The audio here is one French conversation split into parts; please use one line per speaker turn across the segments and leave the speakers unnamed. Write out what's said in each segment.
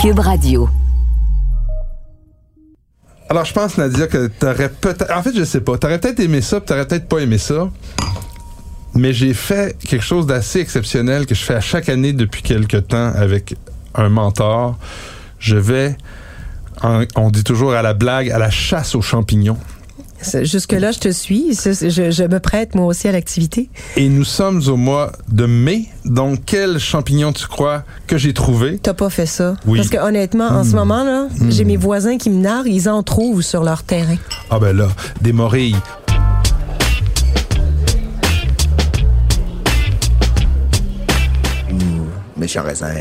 Cube Radio.
Alors, je pense, Nadia, que t'aurais peut-être. En fait, je sais pas. T'aurais peut-être aimé ça, t'aurais peut-être pas aimé ça. Mais j'ai fait quelque chose d'assez exceptionnel que je fais à chaque année depuis quelque temps avec un mentor. Je vais, on dit toujours à la blague, à la chasse aux champignons.
Jusque-là, je te suis. Je, je me prête, moi aussi, à l'activité.
Et nous sommes au mois de mai. Donc, quel champignon tu crois que j'ai trouvé?
T'as pas fait ça.
Oui.
Parce que honnêtement, en ce moment, là, j'ai mes voisins qui me narrent, ils en trouvent sur leur terrain.
Ah ben là, des morilles.
Méchant raisin.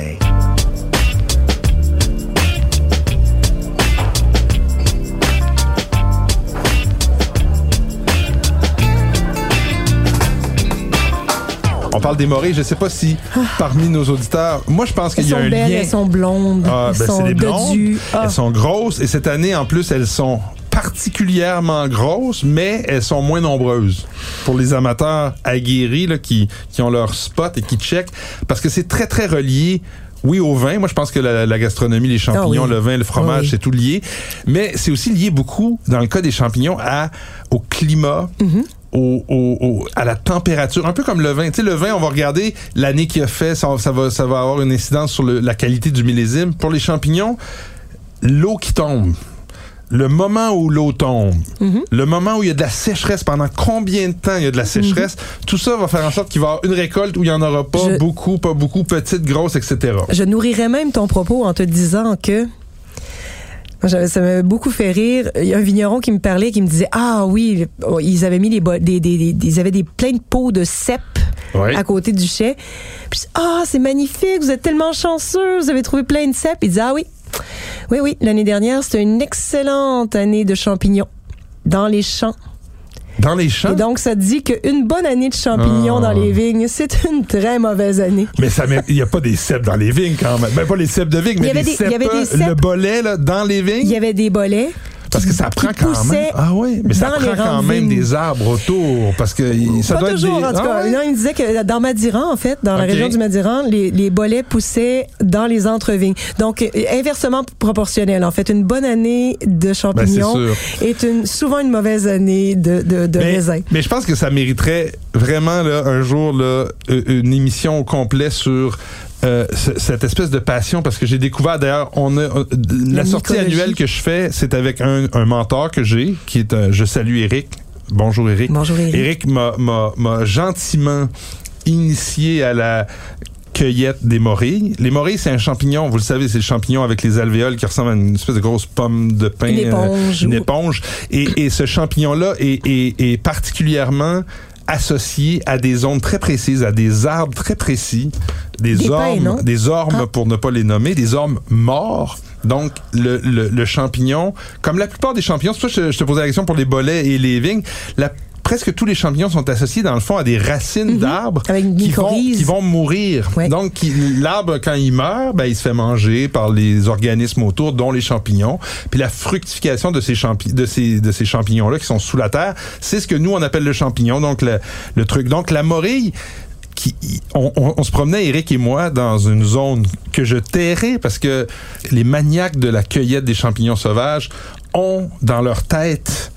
On parle des morilles. Je sais pas si parmi nos auditeurs, moi je pense qu'il y a un
belles,
lien.
elles sont blondes,
Ah,
elles
ben,
sont
des blondes.
Ah.
Elles sont grosses et cette année en plus elles sont particulièrement grosses, mais elles sont moins nombreuses pour les amateurs aguerris là, qui, qui ont leur spot et qui checkent parce que c'est très très relié. Oui, au vin. Moi, je pense que la, la gastronomie, les champignons,
Ah oui.
le vin, le fromage,
Ah oui.
c'est tout lié. Mais c'est aussi lié beaucoup, dans le cas des champignons, à, au climat,
Mm-hmm.
Au, au- au- à la température. Un peu comme le vin. Tu sais, le vin, on va regarder l'année qui a fait, ça, ça va, ça va avoir une incidence sur le- la qualité du millésime. Pour les champignons, l'eau qui tombe. Le moment où l'eau tombe,
Mm-hmm.
le moment où il y a de la sécheresse, pendant combien de temps il y a de la sécheresse, tout ça va faire en sorte qu'il va y avoir une récolte où il n'y en aura pas
Je-
beaucoup, pas beaucoup, petite, grosse, etc.
Je nourrirais même ton propos en te disant que Moi, ça m'a beaucoup fait rire. Il y a un vigneron qui me parlait, qui me disait ah oui, oh, ils avaient mis les des, des, des- ils avaient des plein de pots de cèpe
Oui.
à côté du chai. Puis ah c'est magnifique, vous êtes tellement chanceux, vous avez trouvé plein de cèpe. Il disait ah oui, oui oui, l'année dernière c'était une excellente année de champignons dans les champs.
Dans les champs?
Et donc ça dit qu'une bonne année de champignons
Ah.
dans les vignes, c'est une très mauvaise année.
Mais ça il n'y a pas des cèpes dans les vignes quand même. Ben, pas les cèpes de vignes, mais des
des- il y avait
cèpes,
des
le
cèpes.
bolet là, dans les vignes?
Il y avait des bolets.
Parce que ça prend quand même. Ah oui, mais ça prend quand même des arbres autour. Parce que ça
pas
doit
toujours,
être des.
en tout cas.
Ah?
Non, il disait que dans Madiran, en fait, dans la
Ok.
région du Madiran, les, les bolets poussaient dans les entrevignes. Donc, euh, inversement proportionnel. En fait, une bonne année de champignons
Ben, c'est
est une, souvent une mauvaise année de, de, de
Mais,
raisin.
mais je pense que ça mériterait vraiment là, un jour là, une émission au complet sur euh, ce- cette espèce de passion parce que j'ai découvert d'ailleurs on a euh, la,
La
sortie annuelle que je fais c'est avec un, un mentor que j'ai qui est un je salue Eric bonjour Eric
Bonjour, Éric.
Eric m'a- m'a m'a gentiment initié à la cueillette des morilles. Les morilles, c'est un champignon, vous le savez, c'est le champignon avec les alvéoles qui ressemble à une espèce de grosse pomme de pain.
Une éponge.
euh, une
ou-
éponge. Et, et ce champignon-là est, est- est particulièrement associé à des zones très précises, à des arbres très précis, des, ormes, des ormes
Ah.
pour ne pas les nommer, des ormes morts. Donc, le, le, le champignon, comme la plupart des champignons, c'est pour ça que je, je te posais la question pour les bolets et les vignes, la, presque tous les champignons sont associés dans le fond à des racines d'arbres
Mhm. Une
qui vont, qui vont mourir.
Ouais.
Donc, l'arbre, quand il meurt, ben, il se fait manger par les organismes autour, dont les champignons. Puis la fructification de ces, champi de ces, de ces champignons-là qui sont sous la terre, c'est ce que nous, on appelle le champignon, donc le, le truc. Donc, la morille, qui, on, on- on se promenait, Eric et moi, dans une zone que je tairais parce que les maniaques de la cueillette des champignons sauvages ont dans leur tête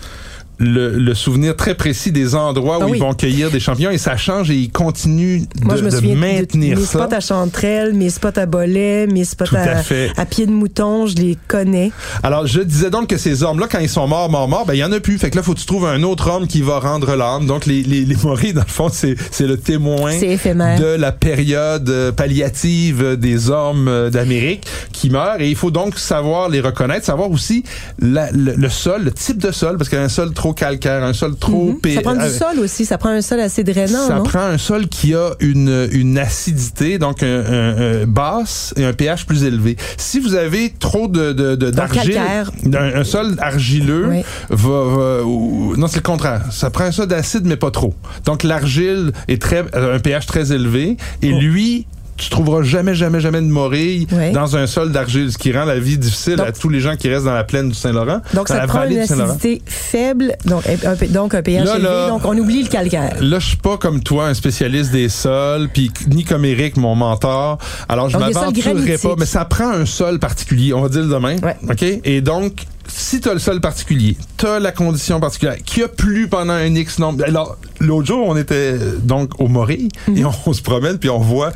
le, le souvenir très précis des endroits où
Ah oui.
ils vont cueillir des champignons et ça change et ils continuent de,
Moi, je me
de
souviens de
maintenir
mes
ça.
spots à chanterelles, mes spots à bolets, mes spots
à
à, pied de mouton, je les connais.
Alors, je disais donc que ces hommes-là, quand ils sont morts, morts, morts, ben, il y en a plus. Fait que là, faut que tu trouves un autre homme qui va rendre l'âme. Donc, les, les, les morilles, dans le fond, c'est, c'est le témoin de la période euh, palliative des hommes euh, d'Amérique qui meurent. Et il faut donc savoir les reconnaître, savoir aussi la- le, le sol, le type de sol, parce qu'un sol trop calcaire, un sol trop... Pé-
Ça prend du
euh,
sol aussi, ça prend un sol assez drainant,
ça
non?
prend un sol qui a une, une acidité, donc un, un- un basse et un pH plus élevé. Si vous avez trop de, de, de- d'argile,
calcaire.
un, un sol argileux,
Oui.
va, va- ou- non c'est le contraire. Ça prend un sol d'acide mais pas trop. Donc l'argile est très euh, un pH très élevé et
Oh.
lui tu trouveras jamais, jamais, jamais de morille dans un sol d'argile, ce qui rend la vie difficile
Donc-
à tous les gens qui restent dans la plaine du Saint-Laurent.
Donc,
dans
ça
la
prend
vallée
une acidité faible, donc un, donc un pH
Là,
élevé,
là-
donc on oublie le calcaire.
Là, je suis pas comme toi, un spécialiste des sols, puis ni comme Eric, mon mentor. Alors, je m'aventurerai pas, mais ça prend un sol particulier, on va dire le demain.
Ouais.
OK? Et donc, si tu as le sol particulier, tu as la condition particulière, qui a plu pendant un X nombre. Alors, l'autre jour, on était donc au Morille,
Mhm.
et on, on se promène, puis on voit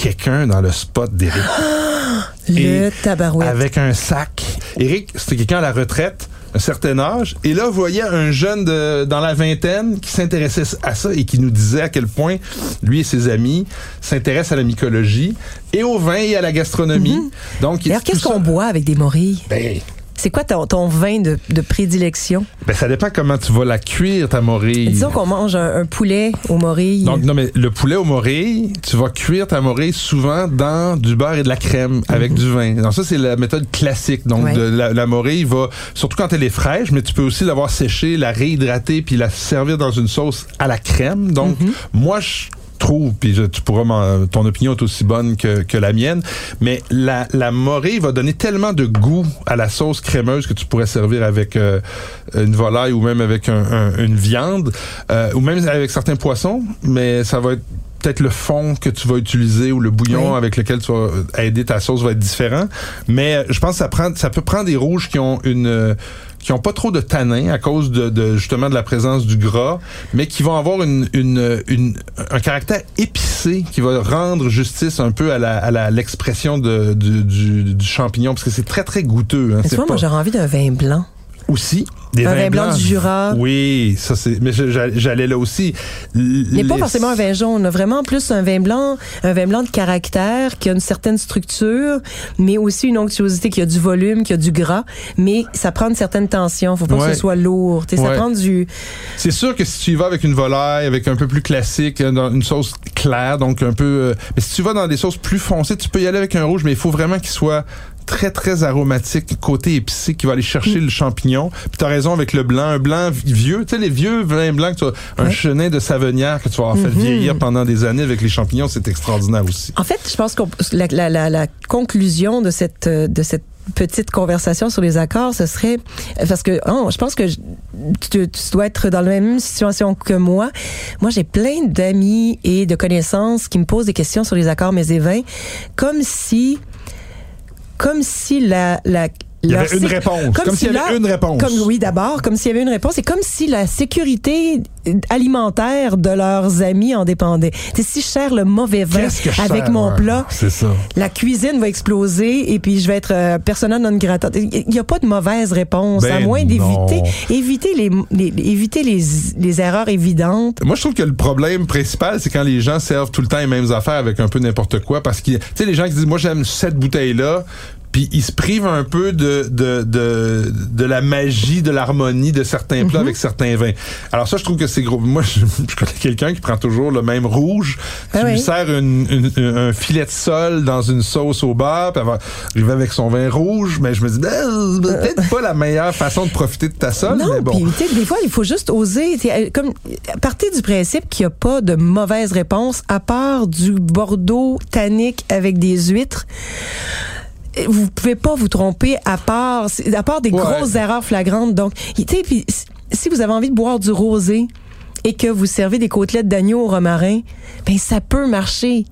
quelqu'un dans le spot d'Éric.
Le
Et
tabarouette.
Avec un sac. Eric, c'était quelqu'un à la retraite, un certain âge. Et là, vous voyez un jeune de, dans la vingtaine qui s'intéressait à ça et qui nous disait à quel point lui et ses amis s'intéressent à la mycologie et au vin et à la gastronomie. Donc,
D'ailleurs,
tout
qu'est-ce qu'on boit avec des morilles?
Ben,
C'est quoi ton, ton vin de, de prédilection?
ben, ça dépend comment tu vas la cuire, ta morille.
Disons qu'on mange un, un poulet aux morilles.
Donc, non, mais le poulet au morille, tu vas cuire ta morille souvent dans du beurre et de la crème avec du vin. Donc, ça, c'est la méthode classique. Donc.
Ouais.
de la, la morille va, surtout quand elle est fraîche, mais tu peux aussi l'avoir séchée, la réhydrater, puis la servir dans une sauce à la crème. Donc,
Mhm.
moi, je trouve, puis tu pourras ton opinion est aussi bonne que, que la mienne, mais la, la morille va donner tellement de goût à la sauce crémeuse que tu pourrais servir avec euh, une volaille ou même avec un- un- une viande, euh, ou même avec certains poissons, mais ça va être peut-être le fond que tu vas utiliser ou le bouillon
Oui.
avec lequel tu vas aider ta sauce va être différent. Mais euh, je pense que ça prend, ça peut prendre des rouges qui ont une euh, qui ont pas trop de tanin à cause de, de, justement de la présence du gras, mais qui vont avoir une, une, une- un caractère épicé qui va rendre justice un peu à la à la- l'expression de du, du, du champignon parce que c'est très très goûteux. Hein, c'est
moi,
pas-
j'aurais envie d'un vin blanc.
Aussi des
Un
vins
vin blanc du Jura.
Oui, ça c'est. Mais j'allais là aussi.
Mais pas
Les-
forcément un vin jaune, vraiment plus un vin blanc, un vin blanc de caractère qui a une certaine structure, mais aussi une onctuosité qui a du volume, qui a du gras, mais ça prend une certaine tension. Faut pas que
Ouais.
ce soit lourd. Tu sais, Ça
Ouais.
prend du.
C'est sûr que si tu y vas avec une volaille, avec un peu plus classique, euh, dans une sauce claire, donc un peu. euh, mais si tu vas dans des sauces plus foncées, tu peux y aller avec un rouge, mais il faut vraiment qu'il soit très très aromatique, côté épicé, qui va aller chercher le champignon. Puis t'as raison avec le blanc, un blanc vi- vieux, tu sais les vieux vins blancs, que tu as, un
Ouais.
chenin de savonnière que tu vas avoir fait
Mhm.
vieillir pendant des années avec les champignons, c'est extraordinaire aussi.
En fait, je pense que la, la, la, la conclusion de cette de cette petite conversation sur les accords, ce serait parce que oh, je pense que je- tu, tu dois être dans la même situation que moi. Moi, j'ai plein d'amis et de connaissances qui me posent des questions sur les accords mais et vins, comme si comme si la la
Il y avait une réponse. Comme, s'il y avait
leur-
une réponse.
Comme oui, d'abord, comme s'il y avait une réponse, et comme si la sécurité alimentaire de leurs amis en dépendait. Sais, si je sers le mauvais vin avec mon
ouais,
plat,
C'est ça.
la cuisine va exploser et puis je vais être euh, persona non grata. Il n'y a pas de mauvaise réponse, à
Ben
moins d'éviter éviter les, les- éviter les, les erreurs évidentes.
Moi, je trouve que le problème principal, c'est quand les gens servent tout le temps les mêmes affaires avec un peu n'importe quoi. Parce que, tu sais, les gens qui disent, moi, j'aime cette bouteille-là, puis ils se privent un peu de, de, de, de la magie, de l'harmonie de certains plats avec certains vins. Alors ça, je trouve que c'est gros. Moi, je, je connais quelqu'un qui prend toujours le même rouge. Tu
Ah
lui sers une, une- un filet de sol dans une sauce au beurre, puis elle va avec son vin rouge, mais je me dis, ben, c'est peut-être pas la meilleure façon de profiter de ta sol,
Non,
mais bon.
sais, des fois, il faut juste oser. Euh, Comme, partez du principe qu'il n'y a pas de mauvaise réponse à part du Bordeaux tannique avec des huîtres. Vous pouvez pas vous tromper à part, à part des
Ouais.
grosses erreurs flagrantes. Donc, tu sais, puis si vous avez envie de boire du rosé et que vous servez des côtelettes d'agneau au romarin, ben ça peut marcher.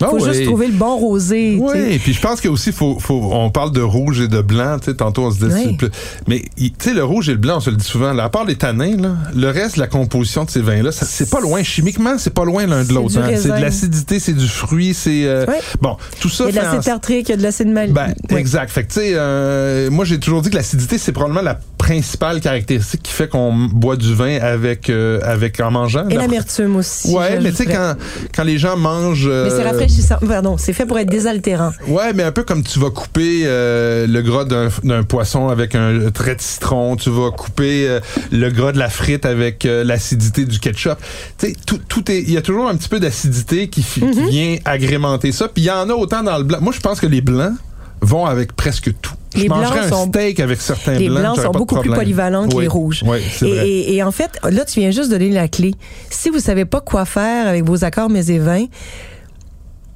Il
Ah
faut juste
oui.
trouver le bon rosé.
Oui, puis je pense que aussi faut, faut, on parle de rouge et de blanc, tu sais, tantôt on se dit,
Oui.
mais tu sais, le rouge et le blanc, on se le dit souvent, là, à part les tanins, là, le reste la composition de ces vins-là, c'est pas loin, chimiquement, c'est pas loin l'un de l'autre. hein. C'est de l'acidité, c'est du fruit, c'est euh, bon, tout ça.
Il y a de l'acide tartrique, il y a de l'acide mal.
ben, exact. Fait que, tu sais, euh, moi, j'ai toujours dit que l'acidité, c'est probablement la principale caractéristique qui fait qu'on boit du vin avec, euh, avec en mangeant?
Et l'amertume aussi.
Ouais, mais tu sais, quand, quand les gens mangent.
Mais c'est
euh,
rafraîchissant. Pardon, c'est fait pour être désaltérant.
Ouais, mais un peu comme tu vas couper euh, le gras d'un d'un poisson avec un trait de citron, tu vas couper euh, le gras de la frite avec euh, l'acidité du ketchup. Tu sais, tout, tout est, il y a toujours un petit peu d'acidité qui, qui vient agrémenter ça. Puis il y en a autant dans le blanc. Moi, je pense que les blancs vont avec presque tout.
Les blancs
un
sont-
steak avec certains
Les
blancs.
blancs
j'aurais
sont
pas de
beaucoup plus polyvalents que les rouges.
Oui,
Et,
vrai.
et- et en fait, là, tu viens juste donner la clé. Si vous savez pas quoi faire avec vos accords mais et vins,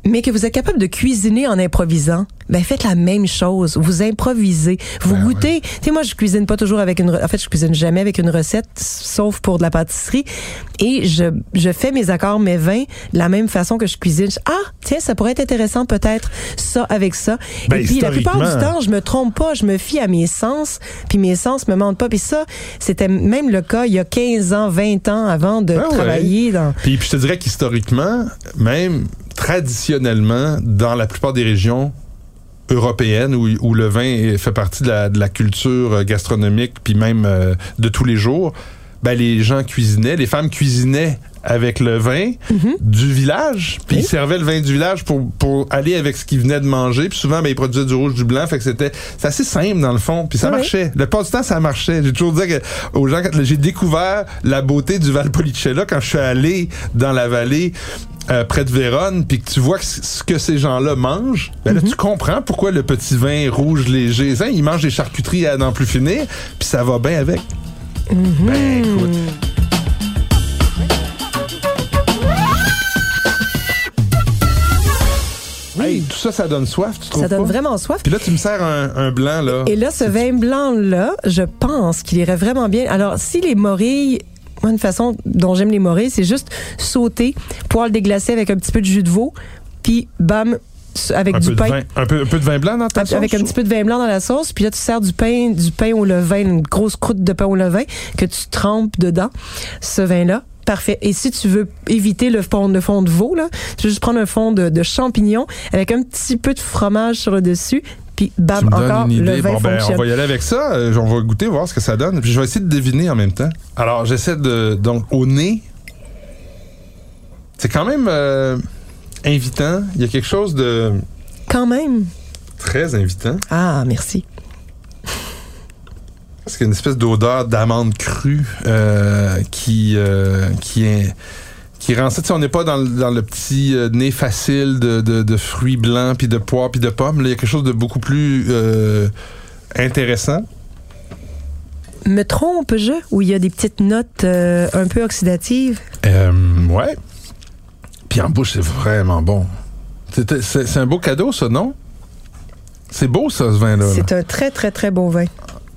mais que vous êtes capable de cuisiner en improvisant, ben faites la même chose. Vous improvisez, vous
Ben
goûtez. Tu sais, moi, je cuisine pas toujours avec une. En fait, je cuisine jamais avec une recette, sauf pour de la pâtisserie. Et je, je fais mes accords, mes vins, de la même façon que je cuisine. Je- Ah, tiens, ça pourrait être intéressant, peut-être ça avec ça.
Ben,
Et puis la plupart du temps, je me trompe pas, je me fie à mes sens, puis mes sens me mentent pas. Puis ça, c'était même le cas il y a 15 ans, 20 ans avant de
ouais.
travailler dans.
Puis, puis je te dirais qu'historiquement, même traditionnellement, dans la plupart des régions européennes où, le vin fait partie de la, de la culture euh, gastronomique, puis même euh, de tous les jours, ben, les gens cuisinaient, les femmes cuisinaient avec le vin du village, puis
Oui.
ils servaient le vin du village pour, pour aller avec ce qu'ils venaient de manger, puis souvent ben, ils produisaient du rouge, du blanc, fait que c'était c'est assez simple dans le fond, puis ça
Oui.
marchait. Le pas du temps ça marchait. J'ai toujours dit que, aux gens j'ai découvert la beauté du Valpolicella quand je suis allé dans la vallée euh, près de Vérone, puis que tu vois ce que ces gens-là mangent, ben là, tu comprends pourquoi le petit vin rouge léger, ils mangent des charcuteries à n'en plus finir, puis ça va bien avec. Ben, écoute. Tout ça, ça donne soif, tu trouves
Ça donne
pas?
vraiment soif.
Puis là, tu me sers un, un blanc, là.
Et là, ce vin blanc-là, je pense qu'il irait vraiment bien. Alors, si les morilles, moi, une façon dont j'aime les morilles, c'est juste sauter, poêle déglacé avec un petit peu de jus de veau, puis bam, avec
un,
du
peu de
pain.
vin, un, peu, un peu de vin blanc dans ta sauce?
Avec un petit peu de vin blanc dans la sauce, puis là tu sers du pain, du pain au levain, une grosse croûte de pain au levain que tu trempes dedans, ce vin-là. Parfait. Et si tu veux éviter le fond, le fond de veau, là, tu veux juste prendre un fond de, de champignons avec un petit peu de fromage sur le dessus, puis bam, encore,
une
le
idée.
vin
Bon, ben, on va y aller avec ça. Euh, on va goûter, voir ce que ça donne. Puis je vais essayer de deviner en même temps. Alors, j'essaie de. Donc, au nez, c'est quand même euh, invitant. Il y a quelque chose de
Quand même.
très invitant.
Ah, merci.
Parce qu'il y a une espèce d'odeur d'amande crue euh, qui, euh, qui est. Qui rend ça, on n'est pas dans, le- dans le petit euh, nez facile de, de, de fruits blancs, puis de pois, puis de pommes. Là, il y a quelque chose de beaucoup plus euh, intéressant.
Me trompe-je ou il y a des petites notes euh, un peu oxydatives?
Ouais. Puis en bouche, c'est vraiment bon. C'est- un beau cadeau, ça, non? C'est beau, ça, ce vin-là. là.
C'est un très, très, très beau vin.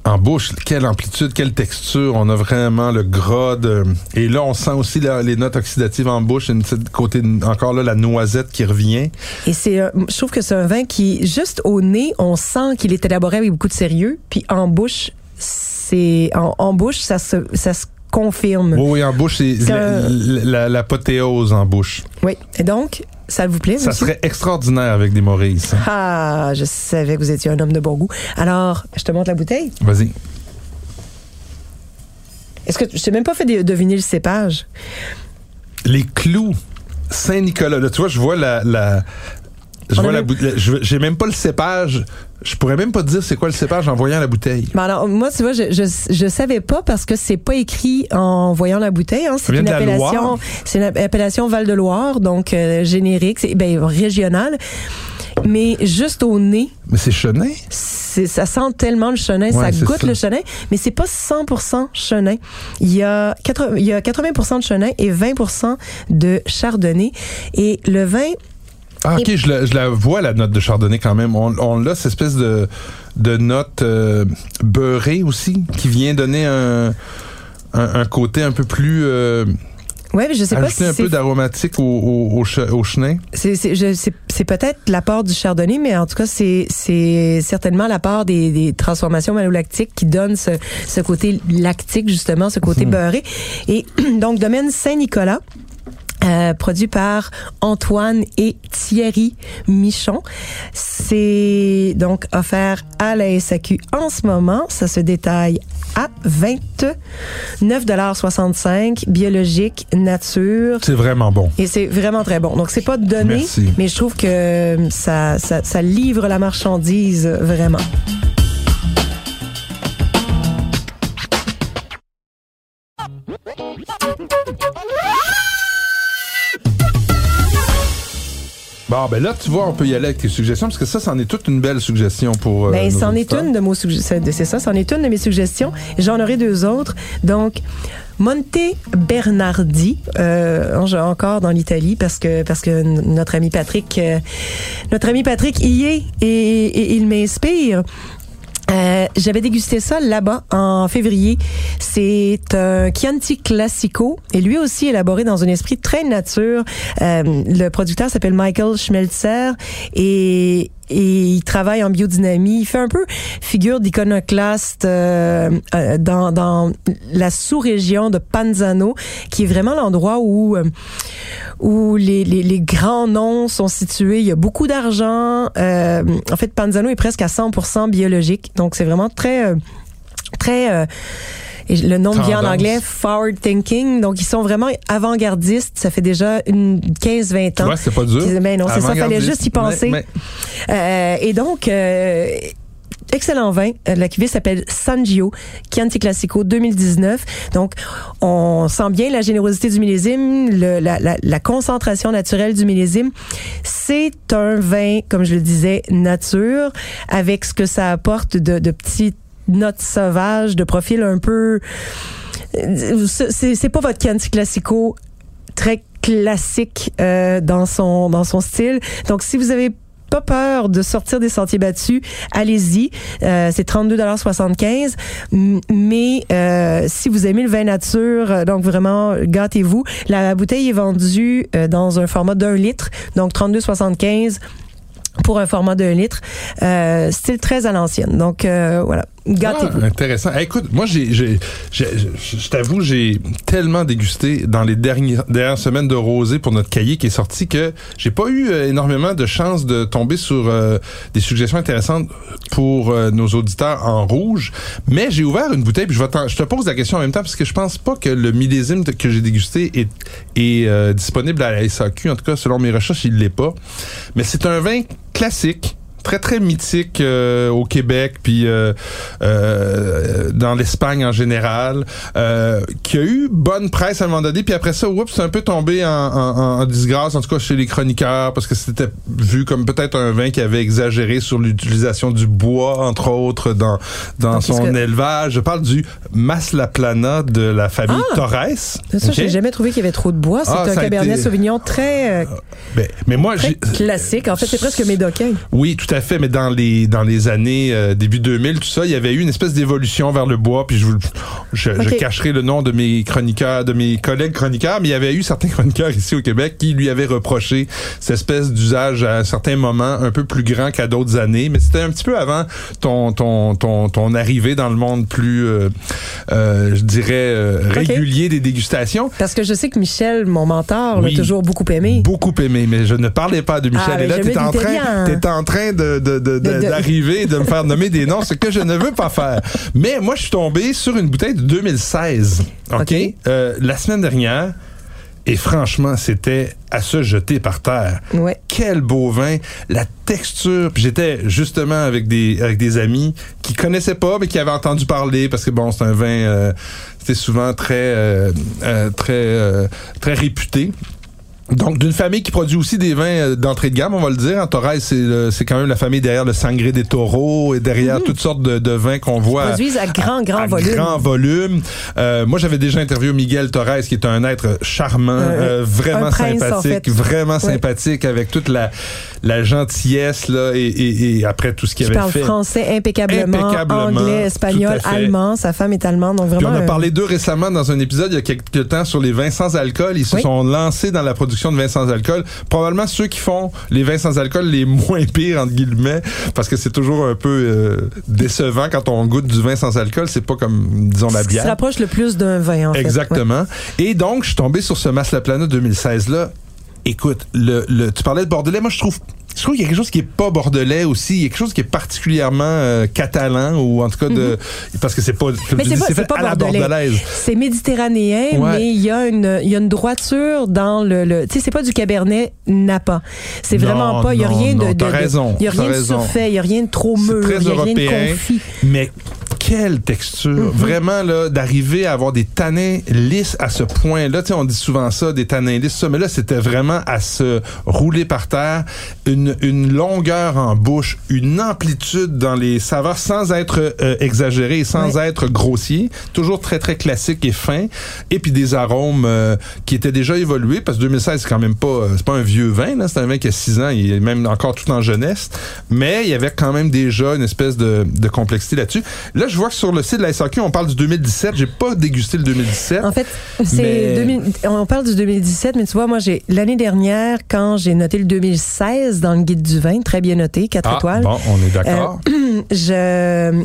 En bouche, quelle amplitude, quelle texture. On a vraiment le gras de... Et là, on sent aussi les notes oxydatives en bouche. Une petite côté, encore là, la noisette qui revient.
Et c'est, un- je trouve que c'est un vin qui, juste au nez, on sent qu'il est élaboré avec beaucoup de sérieux. Puis en bouche, c'est, en, en bouche, ça se, ça se confirme.
Oui, oui, en bouche, c'est
C'est
la- la- l'apothéose en bouche.
Oui. Et donc, ça vous plaît,
Ça
monsieur?
serait extraordinaire avec des Maurice. ça.
Ah, je savais que vous étiez un homme de bon goût. Alors, je te montre la bouteille.
Vas-y.
Est-ce que je t'ai même pas fait de- deviner le cépage?
les clous Saint-Nicolas. Là, tu vois, je vois la. la je
On
vois la
même-
bouteille. J'ai même pas le cépage. Je pourrais même pas te dire c'est quoi le cépage en voyant la bouteille.
Ben alors, moi, tu vois, je, je, je savais pas parce que c'est pas écrit en voyant la bouteille. Hein. C'est une
de la
appellation,
Loire.
c'est une appellation Val-de-Loire, donc euh, générique, c'est ben régional. Mais juste au nez,
Mais c'est chenin?
ça sent tellement le chenin,
Ouais,
ça goûte
ça.
le chenin, mais c'est pas 100% chenin. Il y a 80, il y a 80% de chenin et 20% de chardonnay. Et le vin,
Ah, ok, je la, je la vois, la note de chardonnay quand même. On, on a cette espèce de, de note euh, beurrée aussi, qui vient donner un, un, un côté un peu plus. Euh,
ouais, mais je sais pas si
un peu d'aromatique au, au, au, au chenin.
C'est peut-être l'apport du chardonnay, mais en tout cas, c'est c'est certainement l'apport des, des transformations malolactiques qui donne ce, ce côté lactique, justement, ce côté beurré. Et donc, domaine Saint-Nicolas. Euh, produit par Antoine et Thierry Michon. C'est donc offert à la SAQ en ce moment. Ça se détaille à 29,65 biologique, nature,
C'est vraiment bon.
et c'est vraiment très bon. Donc, c'est pas donné,
Merci.
mais je trouve que ça, ça, ça livre la marchandise vraiment.
Bon, ben là, tu vois, on peut y aller avec tes suggestions, parce que ça, c'en est toute une belle suggestion pour. Euh,
Ben, c'en est une de mes suggestions. C'est ça, c'en est une de mes suggestions. J'en aurai deux autres. Donc, Monte Bernardi, euh, encore dans l'Italie parce que parce que notre ami Patrick, euh, notre ami Patrick y est et, et il m'inspire. Euh, J'avais dégusté ça là-bas en février. C'est un Chianti Classico et lui aussi élaboré dans un esprit très nature. Euh, le producteur s'appelle Michael Schmelzer et et il travaille en biodynamie. Il fait un peu figure d'iconoclaste euh, euh, dans, dans la sous-région de Panzano, qui est vraiment l'endroit où euh, où les, les, les grands noms sont situés. Il y a beaucoup d'argent. Euh, en fait, Panzano est presque à 100% biologique, donc c'est vraiment très euh, très et le nom vient en anglais forward thinking. Donc ils sont vraiment avant-gardistes. Ça fait déjà une 15-20
Tu
ans.
vois, c'est pas dur.
Mais non, c'est ça, fallait juste y penser.
Mais- mais-
Euh, et donc, euh, excellent vin. Euh, La cuvée s'appelle San Gio, Chianti Classico 2019. Donc, on sent bien la générosité du millésime, le- la, la- la concentration naturelle du millésime. C'est un vin, comme je le disais, nature, avec ce que ça apporte de, de petites notes sauvages, de profil un peu... C'est pas votre Chianti Classico très classique euh, dans son dans son style. Donc si vous avez pas peur de sortir des sentiers battus, allez-y. Euh, c'est 32,75 M- Mais euh, si vous aimez le vin nature, euh, donc vraiment gâtez-vous. La bouteille est vendue dans un format d'un litre, donc 32,75 pour un format d'un litre, style très à l'ancienne. Donc voilà, gâtez-vous.
Ah, intéressant. Eh, écoute, moi, j'ai, j'ai, j'ai- je t'avoue, j'ai tellement dégusté dans les dernières, semaines de rosé pour notre cahier qui est sorti que j'ai pas eu euh, énormément de chance de tomber sur euh, des suggestions intéressantes pour euh, nos auditeurs en rouge. Mais j'ai ouvert une bouteille puis je, vais je te pose la question en même temps parce que je pense pas que le millésime que j'ai dégusté est, est disponible à la SAQ. En tout cas, selon mes recherches, il l'est pas. Mais c'est un vin classique très très mythique euh, au Québec puis euh, euh, dans l'Espagne en général qui a eu bonne presse à un moment donné puis après ça oups c'est un peu tombé en, en, en disgrâce en tout cas chez les chroniqueurs parce que c'était vu comme peut-être un vin qui avait exagéré sur l'utilisation du bois entre autres dans dans
Donc,
son
que-
élevage je parle du Maslaplana de la famille
Ah!
Torres
Ça,
Ok?
j'ai jamais trouvé qu'il y avait trop de bois. C'est
Ah,
un Cabernet
été-
Sauvignon très,
Ben, mais moi
très
j'ai
classique. En fait, c'est presque médocain.
Oui, tout à fait, mais dans les dans les années euh, début 2000, tout ça, il y avait eu une espèce d'évolution vers le bois, puis je vous je, je
Ok.
cacherai le nom de mes chroniqueurs, de mes collègues chroniqueurs, mais il y avait eu certains chroniqueurs ici au Québec qui lui avaient reproché cette espèce d'usage à un certain moment un peu plus grand qu'à d'autres années, mais c'était un petit peu avant ton ton ton ton arrivée dans le monde plus euh, euh, je dirais euh, régulier des dégustations.
Parce que je sais que Michel, mon mentor,
Oui.
l'a toujours beaucoup aimé.
Beaucoup aimé, mais je ne parlais pas de Michel.
Ah,
et là,
je
t'es en train, t'es en train de, de, de- de-
De- de-
d'arriver, de me faire nommer des noms, ce que je ne veux pas faire. Mais moi, je suis tombé sur une bouteille de 2016. OK? Euh, la semaine dernière. Et franchement, c'était à se jeter par terre.
Ouais.
Quel beau vin, la texture. Puis j'étais justement avec des avec des amis qui connaissaient pas mais qui avaient entendu parler parce que bon, c'est un vin euh, c'était souvent très euh, euh, très euh, très réputé. Donc, d'une famille qui produit aussi des vins euh, d'entrée de gamme, on va le dire. En Torres, c'est quand même la famille derrière le Sangré des Taureaux et derrière toutes sortes de, de vins qu'on voit.
Produisent à grand, grand
à
volume.
grand volume. Euh, moi, j'avais déjà interviewé Miguel Torres, qui est un être charmant,
Euh,
euh, vraiment
prince,
sympathique,
en fait.
vraiment sympathique, avec toute la, la gentillesse là, et, et, et après tout ce qu'il
Qui
avait
parle
fait.
français impeccablement,
Impeccablement,
anglais, espagnol,
à
allemand. Sa femme est allemande, donc
Puis
vraiment.
on a parlé d'eux récemment dans un épisode il y a quelques temps sur les vins sans alcool. Ils se
Oui.
sont lancés dans la production de vins sans alcool. Probablement ceux qui font les vins sans alcool les moins pires entre guillemets, parce que c'est toujours un peu euh, décevant quand on goûte du vin sans alcool. C'est pas comme disons la bière.
rapproche le plus d'un vin, en fait. Ouais.
Exactement. Et donc, je suis tombé sur ce Maslaplana 2016 là. Écoute, le, le, tu parlais de bordelais. Moi, je trouve, je trouve qu'il y a quelque chose qui est pas bordelais aussi. Il y a quelque chose qui est particulièrement euh, catalan ou en tout cas de, parce que c'est pas,
Mhm. Mais c'est pas,
à la
bordelais.
bordelaise.
C'est méditerranéen,
Ouais.
mais il y a une, il y a une droiture dans le, le tu sais, c'est pas du cabernet Napa. C'est vraiment pas, il y a rien
non,
de, de,
t'as
de-
raison,
il y a rien de
raison.
surfait, il y a rien de trop mûr, il y a rien de confit.
Mais quelle texture.
Mm-hmm.
Vraiment, là, d'arriver à avoir des tanins lisses à ce point-là. Tu sais, on dit souvent ça, des tanins lisses, ça, mais là, c'était vraiment à se rouler par terre. Une, une longueur en bouche, une amplitude dans les saveurs sans être euh, exagéré et sans être grossier. Toujours très, très classique et fin. Et puis des arômes euh, qui étaient déjà évolués, parce que 2016, c'est quand même pas, euh, c'est pas un vieux vin, là. C'est un vin qui a 6 ans, il est même encore tout en jeunesse. Mais il y avait quand même déjà une espèce de, de complexité là-dessus. Là, je vois que sur le site de la SAQ, on parle du 2017. J'ai pas dégusté le 2017.
En fait, c'est
Mais-
2000 on parle du 2017, mais tu vois, moi, j'ai l'année dernière, quand j'ai noté le 2016 dans le guide du vin, très bien noté, 4
Ah,
étoiles,
bon, on est d'accord.
je,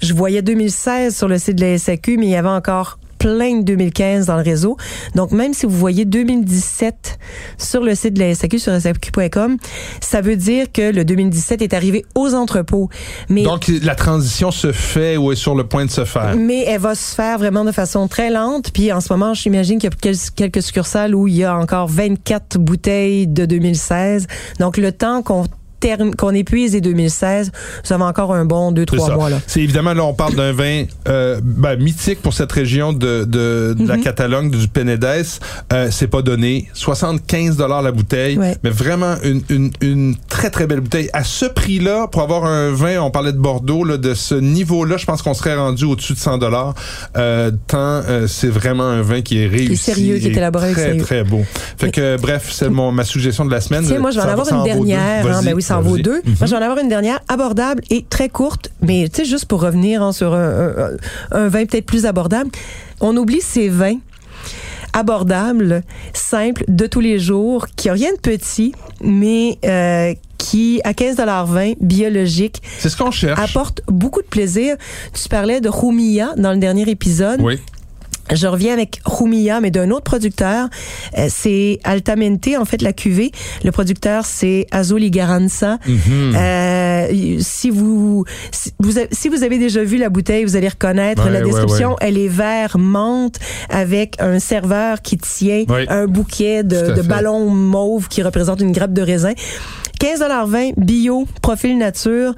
je voyais 2016 sur le site de la SAQ, mais il y avait encore plein de 2015 dans le réseau. Donc, même si vous voyez 2017 sur le site de la SAQ, sur SAQ.com, ça veut dire que le 2017 est arrivé aux entrepôts. Mais
Donc, la transition se fait ou est sur le point de se faire?
mais elle va se faire vraiment de façon très lente. Puis en ce moment, j'imagine qu'il y a quel- quelques succursales où il y a encore 24 bouteilles de 2016. Donc le temps qu'on qu'on épuise les 2016, ça va encore un bon
C'est
2-3
ça.
mois. Là.
C'est évidemment, là, on parle d'un vin euh, ben, mythique pour cette région de, de, de la
Mhm.
Catalogne, du Penedès. Euh, c'est pas donné. 75 dollars la bouteille,
Ouais.
mais vraiment une, une, une très, très belle bouteille. À ce prix-là, pour avoir un vin, on parlait de Bordeaux, là, de ce niveau-là, je pense qu'on serait rendu au-dessus de 100 dollars. Euh, tant euh, c'est vraiment un vin qui est réussi.
sérieux, qui est élaboré
Très,
sérieux.
très beau. Fait que, bref, c'est mon, ma suggestion de la semaine.
Tiens, moi, je vais en avoir une dernière. Hein, ben oui, ça en vaut deux.
Mhm.
Moi, je vais en avoir une dernière abordable et très courte, mais tu sais, juste pour revenir hein, sur un, un- un vin peut-être plus abordable. On oublie ces vins abordables, simples, de tous les jours, qui ont rien de petit, mais euh, qui, à 15,20 biologique,
C'est ce qu'on cherche.
apporte beaucoup de plaisir. Tu parlais de Rumia dans le dernier épisode.
Oui.
Je reviens avec Rumia, mais d'un autre producteur. Euh, c'est Altamente, en fait, la cuvée. Le producteur, c'est Azul Garanza.
Mhm.
Euh, si vous, si vous, a- si vous avez déjà vu la bouteille, vous allez reconnaître
Ouais,
la description.
ouais.
Elle est vert menthe avec un serveur qui tient un bouquet de, de ballons mauves qui représentent une grappe de raisin. 15,20 bio, profil nature.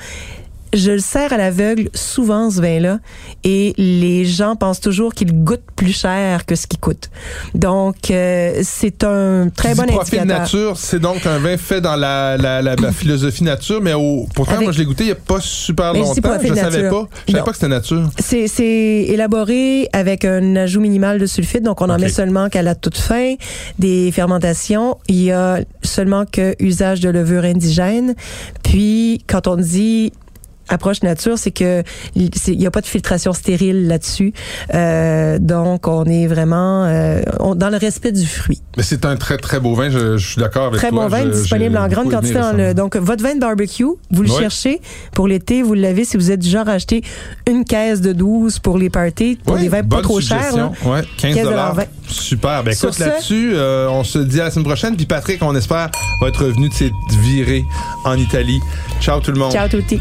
Je le sers à l'aveugle souvent ce vin-là et les gens pensent toujours qu'il goûte plus cher que ce qu'il coûte. Donc euh, c'est un très
Tu
bon
dis profil
indicateur.
nature, c'est donc un vin fait dans la, la, la, la philosophie nature, mais au, pourtant,
Avec-
moi, je l'ai goûté il n'y a pas super
Mais
longtemps. Je savais
nature.
pas. Je savais
Non.
pas que c'était nature.
C'est, c'est élaboré avec un ajout minimal de sulfite, donc on en met seulement qu'à la toute fin. Des fermentations, il y a seulement que usage de levure indigène. Puis, quand on dit approche nature, c'est que il n'y a pas de filtration stérile là-dessus. Euh, donc, on est vraiment euh, on- dans le respect du fruit.
Mais c'est un très, très beau vin. Je, je suis d'accord avec
Très
toi.
bon vin,
Je-
disponible en grande quantité. Le, donc, votre vin de barbecue, vous le
Ouais.
cherchez pour l'été, vous l'avez si vous êtes du genre à acheter une caisse de 12 pour les parties, pour
Oui,
des vins pas trop chers.
suggestion.
là.
Ouais, 15 dollars.
15,20.
Super. Ben écoute, là-dessus, euh, on se dit à la semaine prochaine. Puis Patrick, on espère, va être revenu de cette virée en Italie. Ciao tout le monde.
Ciao tutti.